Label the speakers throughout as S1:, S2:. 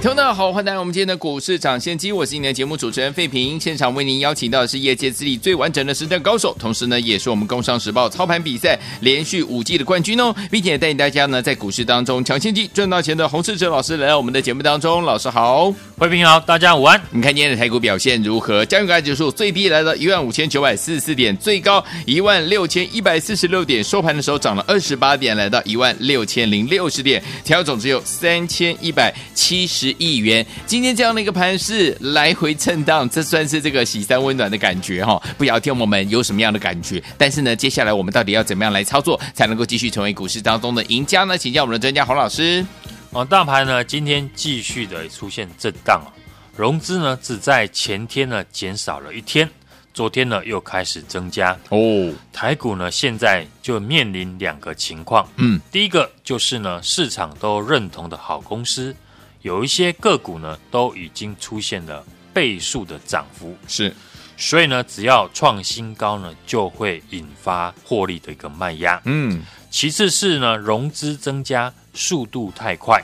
S1: 听众好，欢迎来到我们今天的股市抢先机，我是今天的节目主持人费平。现场为您邀请到的是业界资历最完整的实战高手，同时呢，也是我们工商时报操盘比赛连续五季的冠军哦，并且带领大家呢在股市当中抢先机赚到钱的洪世哲老师来到我们的节目当中。老师好，
S2: 费平好，大家午安。
S1: 你看今天的台股表现如何？加权指数最低来到一万五千九百四十四点，最高一万六千一百四十六点，收盘的时候涨了二十八点，来到一万六千零六十点，调总只有三千一百七十亿元。今天这样的一个盘势来回震荡，这算是这个喜三温暖的感觉哈。不晓得听我们有什么样的感觉？但是呢，接下来我们到底要怎么样来操作，才能够继续成为股市当中的赢家呢？请教我们的专家洪老师。
S2: 哦，大盘呢今天继续的出现震荡啊，融资呢只在前天呢减少了一天，昨天呢又开始增加哦。台股呢现在就面临两个情况，嗯，第一个就是呢市场都认同的好公司。有一些个股呢，都已经出现了倍数的涨幅，
S1: 是，
S2: 所以呢，只要创新高呢，就会引发获利的一个卖压。嗯，其次是呢，融资增加速度太快，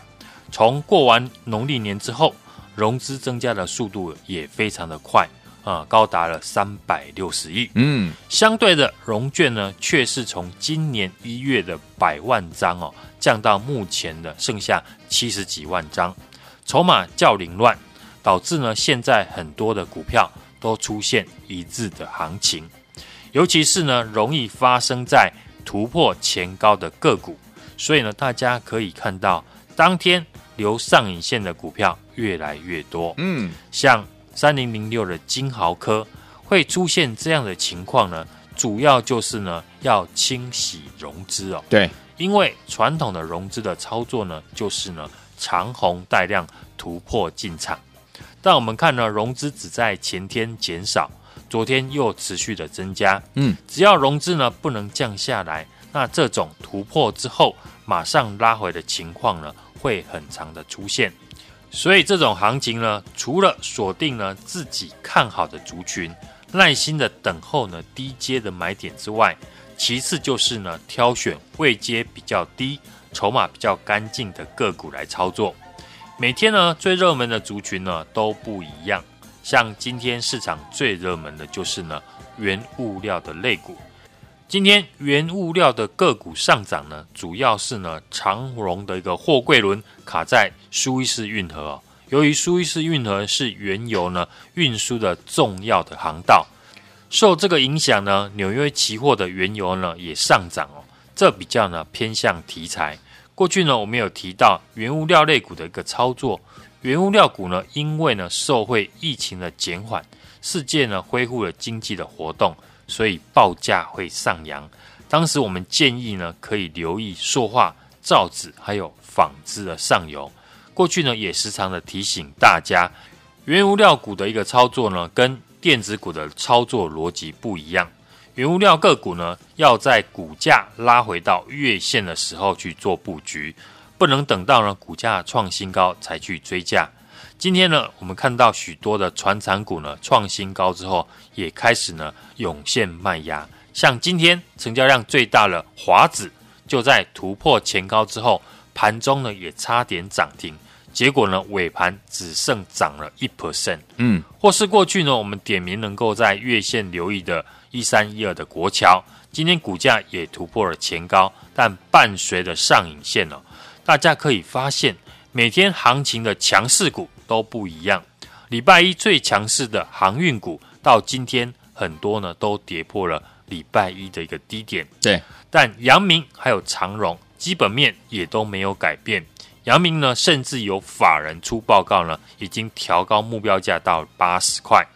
S2: 从过完农历年之后，融资增加的速度也非常的快啊，高达了三百六十亿。嗯，相对的融券呢，却是从今年一月的百万张哦。降到目前的剩下七十几万张，筹码较凌乱，导致呢现在很多的股票都出现一致的行情，尤其是呢容易发生在突破前高的个股，所以呢大家可以看到当天留上影线的股票越来越多，嗯，像三零零六的金豪科会出现这样的情况呢，主要就是呢要清洗融资哦，
S1: 对。
S2: 因为传统的融资的操作呢，就是呢长红带量突破进场，但我们看呢融资只在前天减少，昨天又持续的增加。嗯，只要融资呢不能降下来，那这种突破之后马上拉回的情况呢会很长的出现。所以这种行情呢，除了锁定呢自己看好的族群，耐心的等候呢低阶的买点之外，其次就是呢，挑选位阶比较低、筹码比较干净的个股来操作。每天呢，最热门的族群呢都不一样。像今天市场最热门的就是呢，原物料的类股。今天原物料的个股上涨呢，主要是呢，长荣的一个货柜轮卡在苏伊士运河哦。由于苏伊士运河是原油呢运输的重要的航道。受这个影响呢，纽约期货的原油呢也上涨哦。这比较呢偏向题材。过去呢我们有提到原物料类股的一个操作，原物料股呢因为呢受惠疫情的减缓，世界呢恢复了经济的活动，所以报价会上扬。当时我们建议呢可以留意塑化、造纸还有纺织的上游。过去呢也时常的提醒大家，原物料股的一个操作呢跟电子股的操作逻辑不一样，原物料个股呢，要在股价拉回到月线的时候去做布局，不能等到呢股价创新高才去追价。今天呢，我们看到许多的传产股呢创新高之后，也开始呢涌现卖压。像今天成交量最大的华子，就在突破前高之后，盘中呢也差点涨停。结果呢，尾盘只剩涨了一 percent，嗯，或是过去呢，我们点名能够在月线留意的一三一二的国桥，今天股价也突破了前高，但伴随着上影线哦，大家可以发现，每天行情的强势股都不一样。礼拜一最强势的航运股，到今天很多呢都跌破了礼拜一的一个低点，
S1: 对，
S2: 但阳明还有长荣基本面也都没有改变。阳明呢，甚至有法人出报告呢，已经调高目标价到八十块。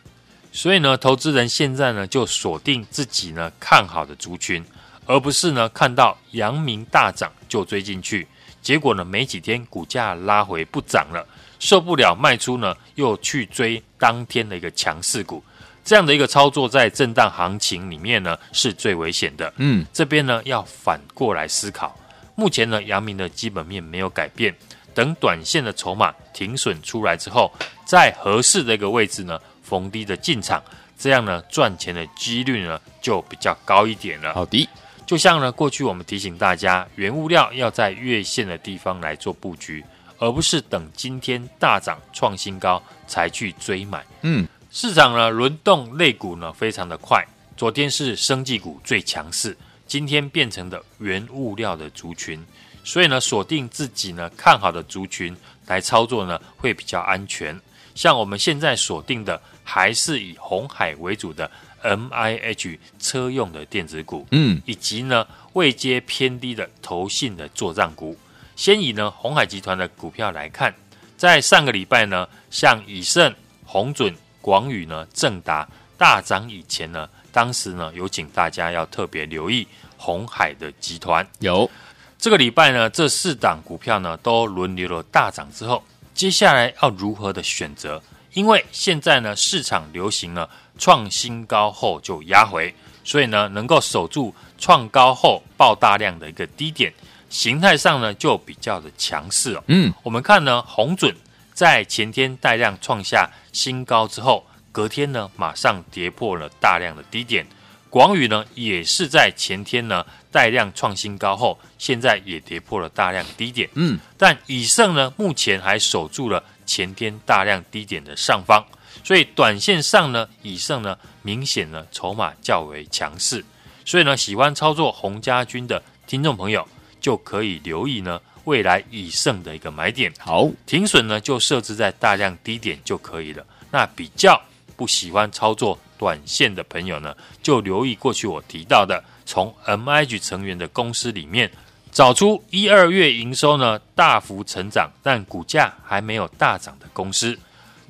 S2: 所以呢，投资人现在呢就锁定自己呢看好的族群，而不是呢看到阳明大涨就追进去，结果呢没几天股价拉回不涨了，受不了卖出呢又去追当天的一个强势股，这样的一个操作在震荡行情里面呢是最危险的。
S1: 嗯，
S2: 这边呢要反过来思考，目前呢阳明的基本面没有改变，等短线的筹码停损出来之后，在合适的一个位置呢逢低的进场，这样呢赚钱的几率呢就比较高一点了。
S1: 好的，
S2: 就像呢过去我们提醒大家，原物料要在月线的地方来做布局，而不是等今天大涨创新高才去追买。
S1: 嗯。
S2: 市场呢轮动类股呢非常的快，昨天是生技股最强势，今天变成的原物料的族群，所以呢锁定自己呢看好的族群来操作呢会比较安全。像我们现在锁定的还是以红海为主的 MIH 车用的电子股，
S1: 嗯，
S2: 以及呢位阶偏低的投信的作战股。先以呢鸿海集团的股票来看，在上个礼拜呢，像以盛、红准。广宇呢，正达大涨以前呢，当时呢有请大家要特别留意鸿海的集团。
S1: 有
S2: 这个礼拜呢，这四档股票呢都轮流了大涨之后，接下来要如何的选择？因为现在呢市场流行呢创新高后就压回，所以呢能够守住创高后爆大量的一个低点，形态上呢就比较的强势哦。
S1: 嗯，
S2: 我们看呢红准。在前天带量创下新高之后，隔天呢马上跌破了大量的低点。广宇呢也是在前天呢带量创新高后，现在也跌破了大量低点。
S1: 嗯，
S2: 但以盛呢目前还守住了前天大量低点的上方，所以短线上呢以盛呢明显呢筹码较为强势，所以呢喜欢操作鸿家军的听众朋友就可以留意呢。未来以盛的一个买点，
S1: 好，
S2: 停损呢就设置在大量低点就可以了。那比较不喜欢操作短线的朋友呢，就留意过去我提到的，从 MIG 成员的公司里面找出一二月营收呢大幅成长，但股价还没有大涨的公司。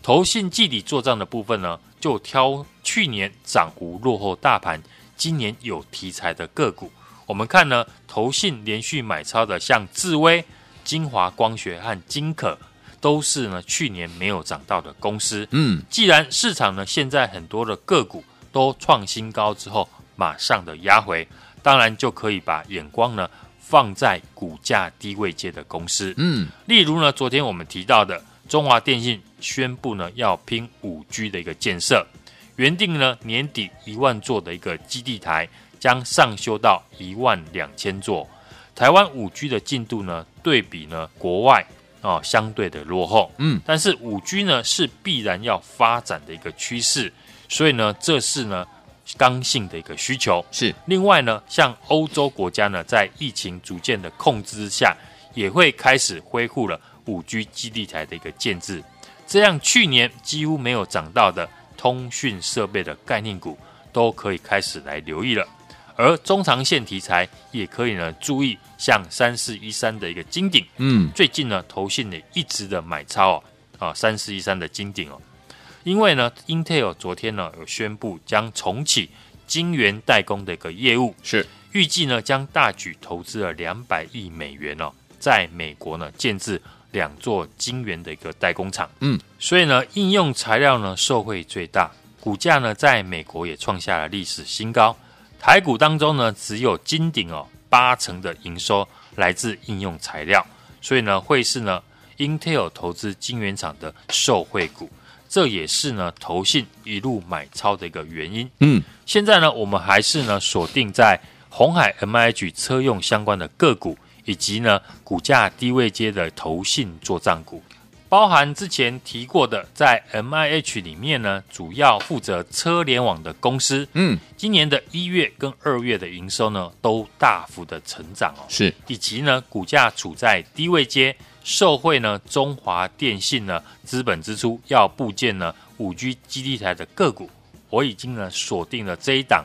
S2: 投信季底做账的部分呢，就挑去年涨幅落后大盘，今年有题材的个股。我们看呢，投信连续买超的，像智威、晶华光学和金可，都是呢去年没有涨到的公司。
S1: 嗯，
S2: 既然市场呢现在很多的个股都创新高之后，马上的压回，当然就可以把眼光呢放在股价低位界的公司。
S1: 嗯，
S2: 例如呢，昨天我们提到的中华电信宣布呢要拼五 G 的一个建设，原定呢年底一万座的一个基地台。将上修到一万两千座。台湾五 G 的进度呢，对比呢国外啊、哦，相对的落后。
S1: 嗯，
S2: 但是五 G 呢是必然要发展的一个趋势，所以呢这是呢刚性的一个需求。
S1: 是。
S2: 另外呢，像欧洲国家呢，在疫情逐渐的控制之下，也会开始恢复了五 G 基地台的一个建制。这样去年几乎没有涨到的通讯设备的概念股，都可以开始来留意了。而中长线题材也可以呢，注意像三四一三的一个金鼎，
S1: 嗯，
S2: 最近呢，投信也一直的买超哦，啊，三四一三的金鼎哦，因为呢，Intel 昨天呢有宣布将重启晶圆代工的一个业务，
S1: 是。
S2: 预计呢将大举投资了两百亿美元哦，在美国呢建置两座晶圆的一个代工厂，
S1: 嗯，
S2: 所以呢应用材料呢受惠最大，股价呢在美国也创下了历史新高。台股当中呢，只有金鼎哦，八成的营收来自应用材料，所以呢，会是呢，Intel 投资晶圆厂的受惠股，这也是呢，投信一路买超的一个原因。
S1: 嗯，
S2: 现在呢，我们还是呢，锁定在鸿海 MIH 车用相关的个股，以及呢，股价低位阶的投信做账股。包含之前提过的，在 MIH 里面呢，主要负责车联网的公司，
S1: 嗯，
S2: 今年的一月跟二月的营收呢，都大幅的成长哦，
S1: 是，
S2: 以及呢，股价处在低位阶，受惠呢，中华电信呢，资本支出要部建呢五 G 基地台的个股，我已经呢锁定了这一档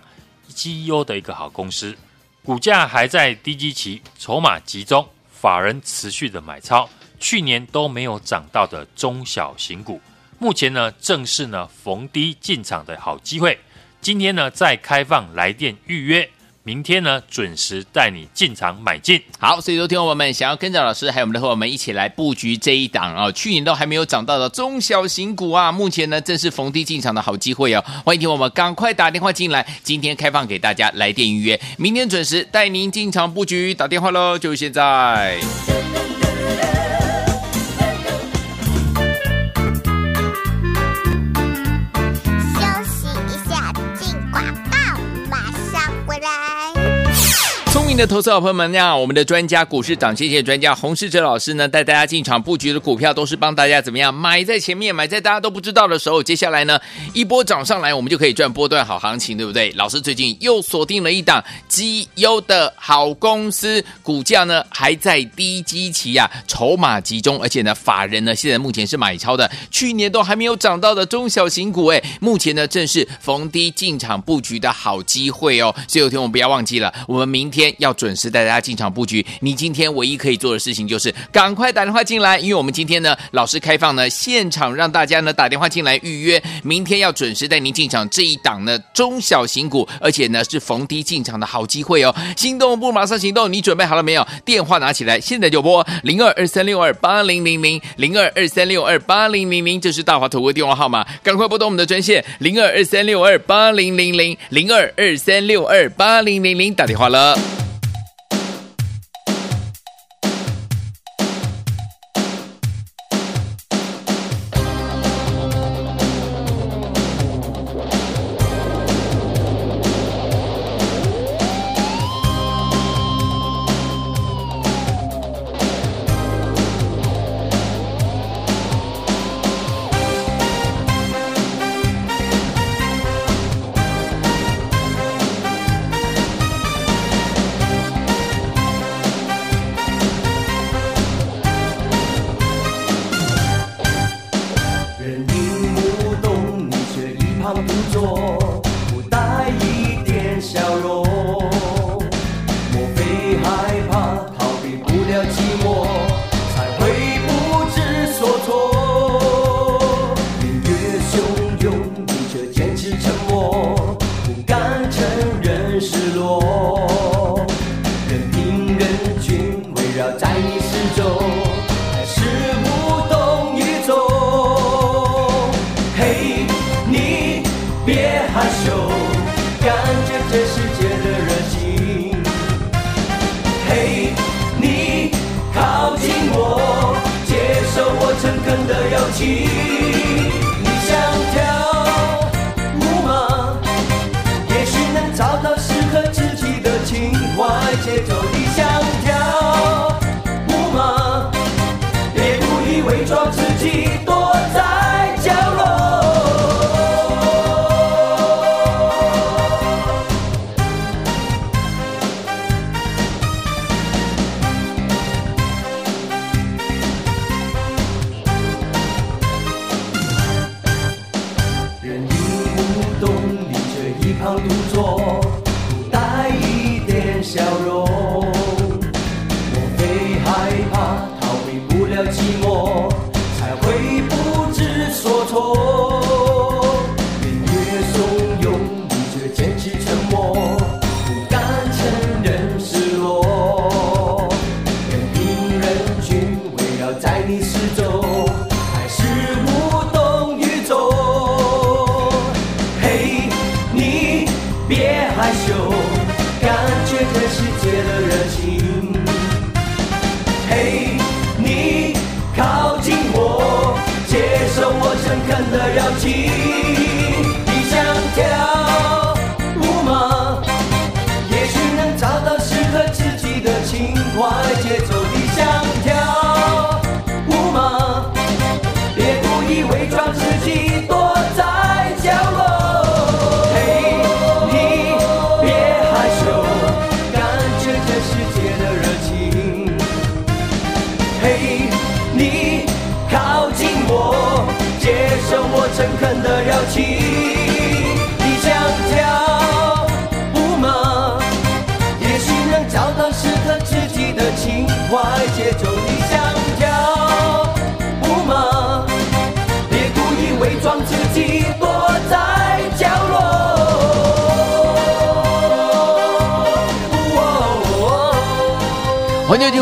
S2: GEO 的一个好公司，股价还在低基期，筹码集中，法人持续的买超。去年都没有涨到的中小型股，目前呢正是呢逢低进场的好机会。今天呢再开放来电预约，明天呢准时带你进场买进。
S3: 好，所以说听众友们想要跟着老师还有我们的伙伴们一起来布局这一档啊，去年都还没有涨到的中小型股啊，目前呢正是逢低进场的好机会哦。欢迎听我们赶快打电话进来，今天开放给大家来电预约，明天准时带您进场布局，打电话喽，就现在。的投资好朋友们，那我们的专家股市涨谢谢专家洪世哲老师呢，带大家进场布局的股票，都是帮大家怎么样买在前面，买在大家都不知道的时候。接下来呢，一波涨上来，我们就可以赚波段好行情，对不对？老师最近又锁定了一档绩优的好公司，股价呢还在低基期呀、啊，筹码集中，而且呢，法人呢现在目前是买超的，去年都还没有涨到的中小型股，哎，目前呢正是逢低进场布局的好机会哦。所以有天我们不要忘记了，我们明天要。要准时带大家进场布局，你今天唯一可以做的事情就是赶快打电话进来，因为我们今天呢，老师开放呢现场让大家呢打电话进来预约，明天要准时带您进场这一档呢中小型股，而且呢是逢低进场的好机会哦。心动不马上行动，你准备好了没有？电话拿起来，现在就拨零二二三六二八零零零零二二三六二八零零零，这是大华投顾电话号码，赶快拨通我们的专线零二二三六二八零零零零二二三六二八零零零，打电话了。
S1: 情，你想跳
S3: 舞吗？也许能找到适合自己的情怀。节奏，你想跳舞吗？别故意伪装自己。狠狠的咬起。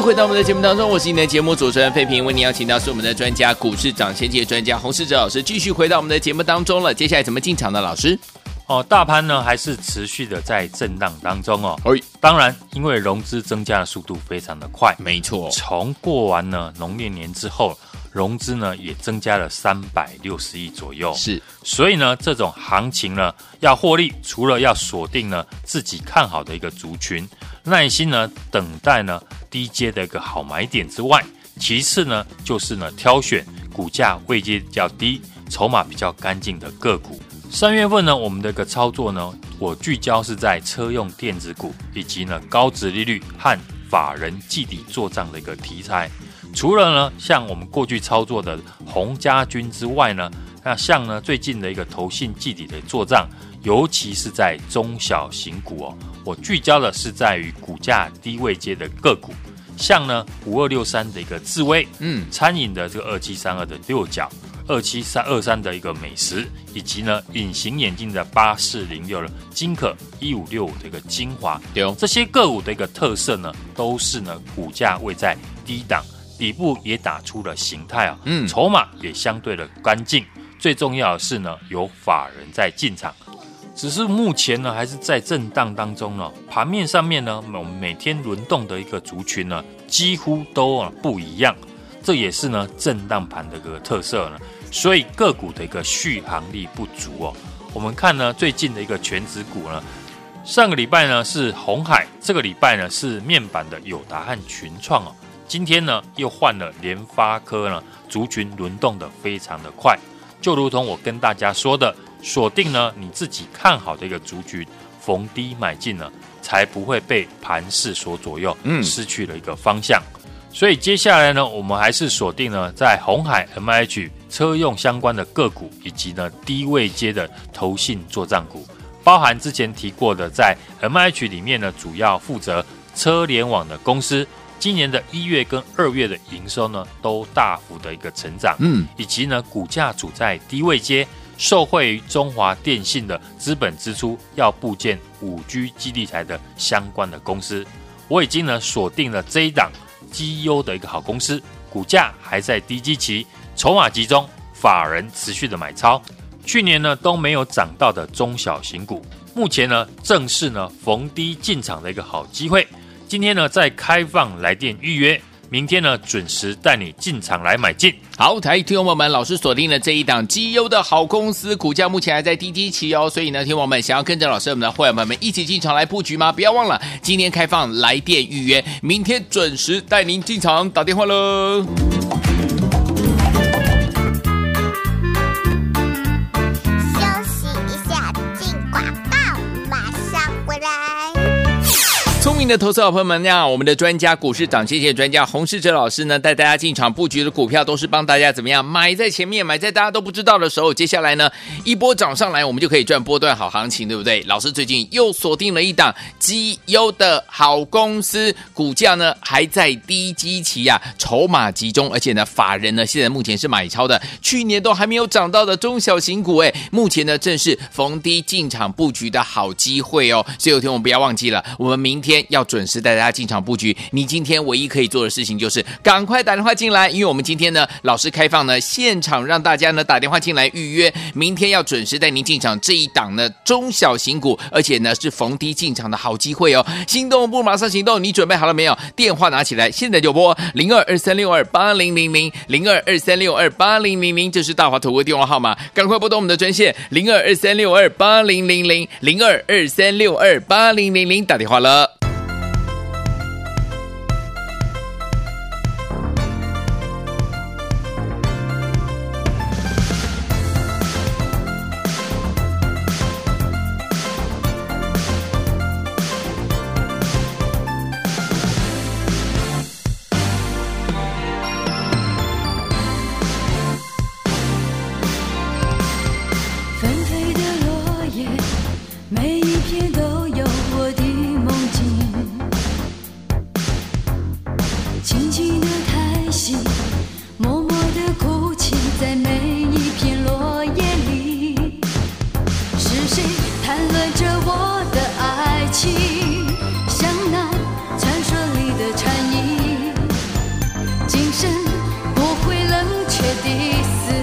S1: 回到我们的节目当中，我是你的节目主持人费平，为您邀请到是我们的专家股市涨先机专家洪世哲老师，继续回到我们的节目当中了。接下来怎么进场的？老师？
S2: 哦，大盘呢还是持续的在震荡当中哦。
S1: 哎，
S2: 当然，因为融资增加的速度非常的快，
S1: 没错。
S2: 从过完呢农历年之后，融资呢也增加了三百六十亿左右。
S1: 是，
S2: 所以呢这种行情呢要获利，除了要锁定呢自己看好的一个族群，耐心呢等待呢。低阶的一个好买点之外，其次呢就是呢挑选股价位阶比较低、筹码比较干净的个股。三月份呢，我们的一个操作呢，我聚焦是在车用电子股以及呢高殖利率和法人季底做账的一个题材。除了呢像我们过去操作的鸿家军之外呢，那像呢最近的一个投信季底的做账，尤其是在中小型股哦。我聚焦的是在于股价低位阶的个股，像呢五二六三的一个智威，嗯，餐饮的这个二七三二的六角，二七三二三的一个美食，以及呢隐形眼镜的八四零六的金可一五六五的一个精华，
S1: 有
S2: 这些个股的一个特色呢，都是呢股价位在低档，底部也打出了形态啊，嗯，筹码也相对的干净，最重要的是呢有法人在进场。只是目前呢，还是在震荡当中呢。盘面上面呢，我们每天轮动的一个族群呢，几乎都啊不一样。这也是呢震荡盘的一个特色呢。所以个股的一个续航力不足哦。我们看呢，最近的一个全值股呢，上个礼拜呢是红海，这个礼拜呢是面板的友达和群创哦。今天呢又换了联发科呢，族群轮动的非常的快，就如同我跟大家说的。锁定呢，你自己看好的一个族群，逢低买进呢，才不会被盘势所左右，嗯，失去了一个方向。所以接下来呢，我们还是锁定呢，在红海 MIH 车用相关的个股，以及呢低位阶的投信作帐股，包含之前提过的，在 MIH 里面呢，主要负责车联网的公司，今年的一月跟二月的营收呢，都大幅的一个成长，嗯，以及呢股价处在低位阶。受惠于中华电信的资本支出，要布建五 G 基地台的相关的公司，我已经呢锁定了这一档绩优的一个好公司，股价还在低基期，筹码集中，法人持续的买超，去年呢都没有涨到的中小型股，目前呢正是呢逢低进场的一个好机会，今天呢在开放来电预约。明天呢，准时带你进场来买进。
S1: 好，台听众朋友们，老师锁定了这一档绩优的好公司，股价目前还在低基期哦。所以呢，听众们想要跟着老师我们的会员朋友们一起进场来布局吗？不要忘了，今天开放来电预约，明天准时带您进场打电话喽。的投资好朋友们，那我们的专家股市涨谢谢专家洪世哲老师呢，带大家进场布局的股票，都是帮大家怎么样买在前面，买在大家都不知道的时候。接下来呢，一波涨上来，我们就可以赚波段好行情，对不对？老师最近又锁定了一档绩优的好公司，股价呢还在低基期呀、啊，筹码集中，而且呢，法人呢现在目前是买超的，去年都还没有涨到的中小型股，哎，目前呢正是逢低进场布局的好机会哦。所以有天我们不要忘记了，我们明天。要准时带大家进场布局，你今天唯一可以做的事情就是赶快打电话进来，因为我们今天呢，老师开放呢现场让大家呢打电话进来预约，明天要准时带您进场这一档呢中小型股，而且呢是逢低进场的好机会哦。心动不马上行动，你准备好了没有？电话拿起来，现在就拨零二二三六二八零零零零二二三六二八零零零，这是大华投顾电话号码，赶快拨通我们的专线零二二三六二八零零零零二二三六二八零零零，打电话了。
S4: ス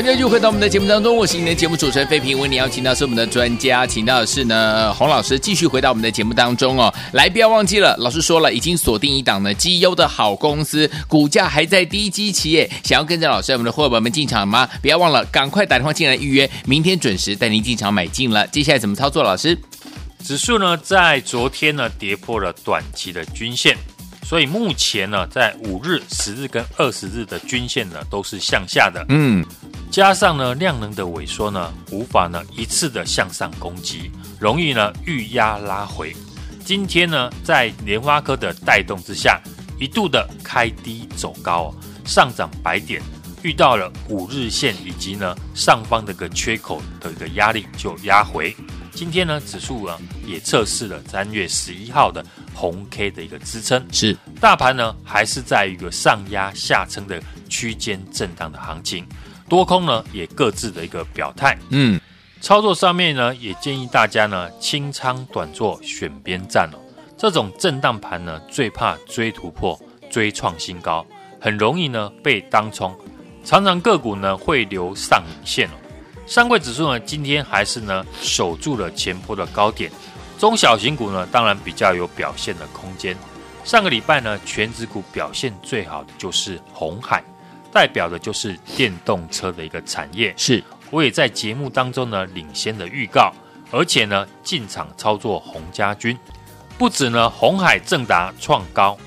S1: 欢迎继续回到我们的节目当中，我是你的节目主持人费平。为你邀请到是我们的专家，请到的是呢洪老师，继续回到我们的节目当中哦。来，不要忘记了，老师说了，已经锁定一档呢绩优的好公司，股价还在低基期耶。想要跟着老师我们的伙伴们进场吗？不要忘了，赶快打电话进来预约，明天准时带您进场买进了。接下来怎么操作？老师，
S2: 指数呢在昨天呢跌破了短期的均线。所以目前呢，在五日、十日跟二十日的均线呢，都是向下的。嗯，加上呢量能的萎缩呢，无法呢一次的向上攻击，容易呢遇压拉回。今天呢，在莲花科的带动之下，一度的开低走高，上涨百点，遇到了五日线以及呢上方的一个缺口的一个压力，就压回。今天呢，指数呢也测试了三月十一号的红 K 的一个支撑，
S1: 是
S2: 大盘呢还是在一个上压下撑的区间震荡的行情，多空呢也各自的一个表态，嗯，操作上面呢也建议大家呢清仓短做选边站哦，这种震荡盘呢最怕追突破追创新高，很容易呢被当冲，常常个股呢会留上影线哦。上柜指数呢，今天还是呢守住了前波的高点，中小型股呢当然比较有表现的空间。上个礼拜呢，全指股表现最好的就是红海，代表的就是电动车的一个产业。
S1: 是，我
S2: 也在节目当中呢领先的预告，而且呢进场操作红家军，不止呢红海、正达创高，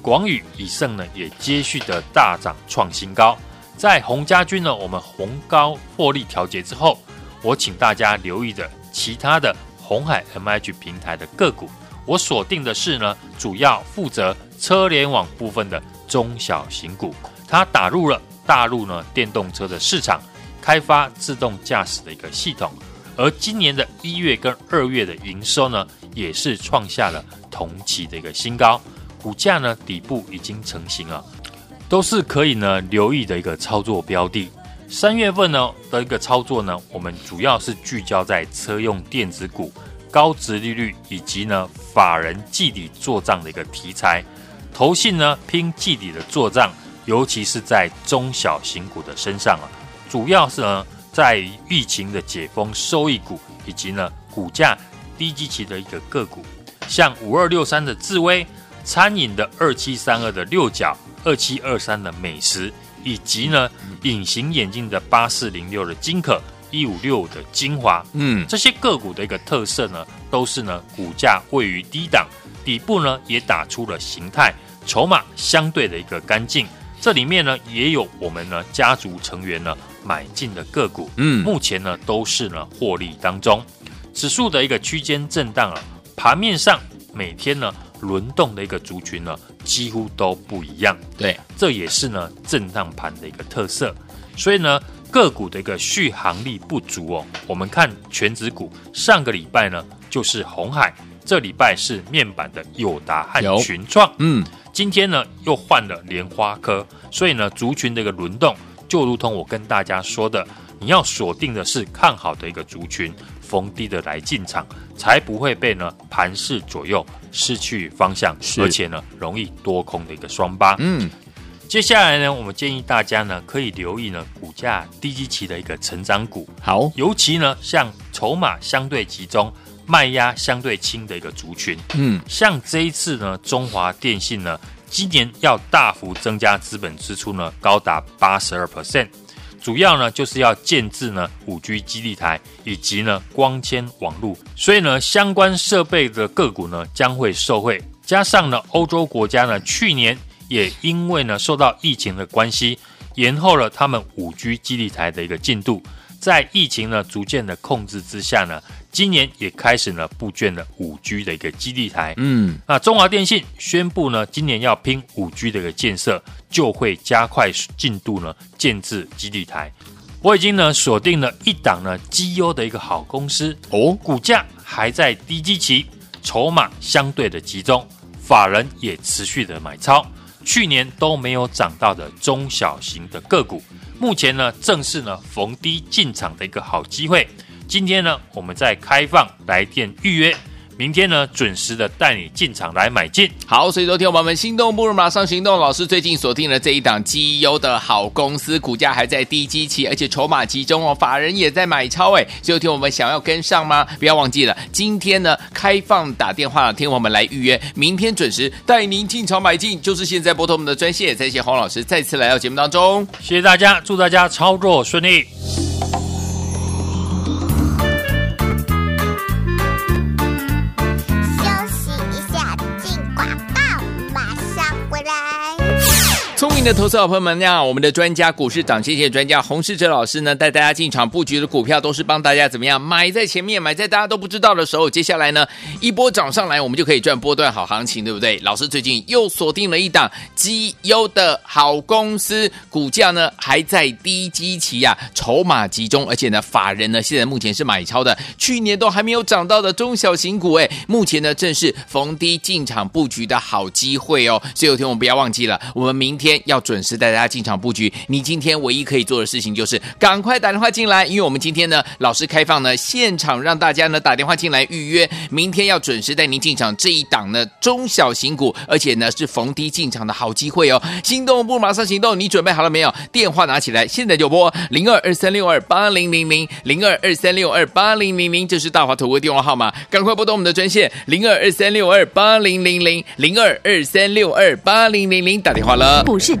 S2: 广宇、以盛呢也接续的大涨创新高。在红家军呢，我们红高获利调节之后，我请大家留意的其他的红海 MH 平台的个股，我锁定的是呢，主要负责车联网部分的中小型股，它打入了大陆呢电动车的市场，开发自动驾驶的一个系统，而今年的一月跟二月的营收呢，也是创下了同期的一个新高，股价呢底部已经成型了。都是可以呢留意的一个操作标的。三月份呢的一个操作呢，我们主要是聚焦在车用电子股、高值利率以及呢法人季底做账的一个题材。投信呢拼季底的做账，尤其是在中小型股的身上啊，主要是呢在疫情的解封收益股以及呢股价低基期的一个个股，像五二六三的智威、餐饮的二七三二的六角。二七二三的美食，以及呢隐形眼镜的八四零六的金可，一五六五的精华，嗯，这些个股的一个特色呢，都是呢股价位于低档，底部呢也打出了形态，筹码相对的一个干净。这里面呢也有我们呢家族成员呢买进的个股，嗯，目前呢都是呢获利当中。指数的一个区间震荡啊，盘面上每天呢。轮动的一个族群呢，几乎都不一样。
S1: 对，
S2: 这也是呢震荡盘的一个特色。所以呢，个股的一个续航力不足哦。我们看全指股，上个礼拜呢就是红海，这礼拜是面板的友达和群创。嗯，今天呢又换了莲花科。所以呢，族群的一个轮动，就如同我跟大家说的，你要锁定的是看好的一个族群。逢低的来进场，才不会被呢盘势左右失去方向，而且呢容易多空的一个双八。嗯，接下来呢，我们建议大家呢可以留意呢股价低基期的一个成长股，
S1: 好，
S2: 尤其呢像筹码相对集中、卖压相对轻的一个族群。嗯，像这一次呢，中华电信呢今年要大幅增加资本支出呢，高达八十二 percent。主要呢就是要建置呢五 G 基地台以及呢光纤网络，所以呢相关设备的个股呢将会受惠。加上呢欧洲国家呢去年也因为呢受到疫情的关系，延后了他们五 G 基地台的一个进度。在疫情呢逐渐的控制之下呢，今年也开始呢布建了五 G 的一个基地台。嗯，那中华电信宣布呢，今年要拼五 G 的一个建设，就会加快进度呢建置基地台。我已经呢锁定了一档呢绩优的一个好公司哦，股价还在低基期，筹码相对的集中，法人也持续的买超，去年都没有涨到的中小型的个股。目前呢，正是呢逢低进场的一个好机会。今天呢，我们在开放来电预约，明天呢准时的带你进场来买进。
S1: 好，所以昨天我们心动不如马上行动，老师最近锁定了这一档绩优的好公司，股价还在低基期，而且筹码集中哦，法人也在买超哎。所以昨天我们想要跟上吗？不要忘记了，今天呢开放打电话听我们来预约，明天准时带您进场买进，就是现在拨通我们的专线。再谢黄老师再次来到节目当中，
S2: 谢谢大家，祝大家操作顺利。
S1: 的投资好朋友们，那我们的专家股市涨谢谢专家洪世哲老师呢，带大家进场布局的股票都是帮大家怎么样买在前面，买在大家都不知道的时候。接下来呢，一波涨上来，我们就可以赚波段好行情，对不对？老师最近又锁定了一档绩优的好公司，股价呢还在低基期呀、啊，筹码集中，而且呢，法人呢现在目前是买超的，去年都还没有涨到的中小型股，哎，目前呢正是逢低进场布局的好机会哦。所以有天我们不要忘记了，我们明天。要要准时带大家进场布局，你今天唯一可以做的事情就是赶快打电话进来，因为我们今天呢，老师开放呢现场让大家呢打电话进来预约，明天要准时带您进场这一档呢中小型股，而且呢是逢低进场的好机会哦。心动不马上行动，你准备好了没有？电话拿起来，现在就拨零二二三六二八零零零零二二三六二八零零零，这是大华投顾电话号码，赶快拨通我们的专线零二二三六二八零零零零二二三六二八零零零，打电话了。
S5: 不是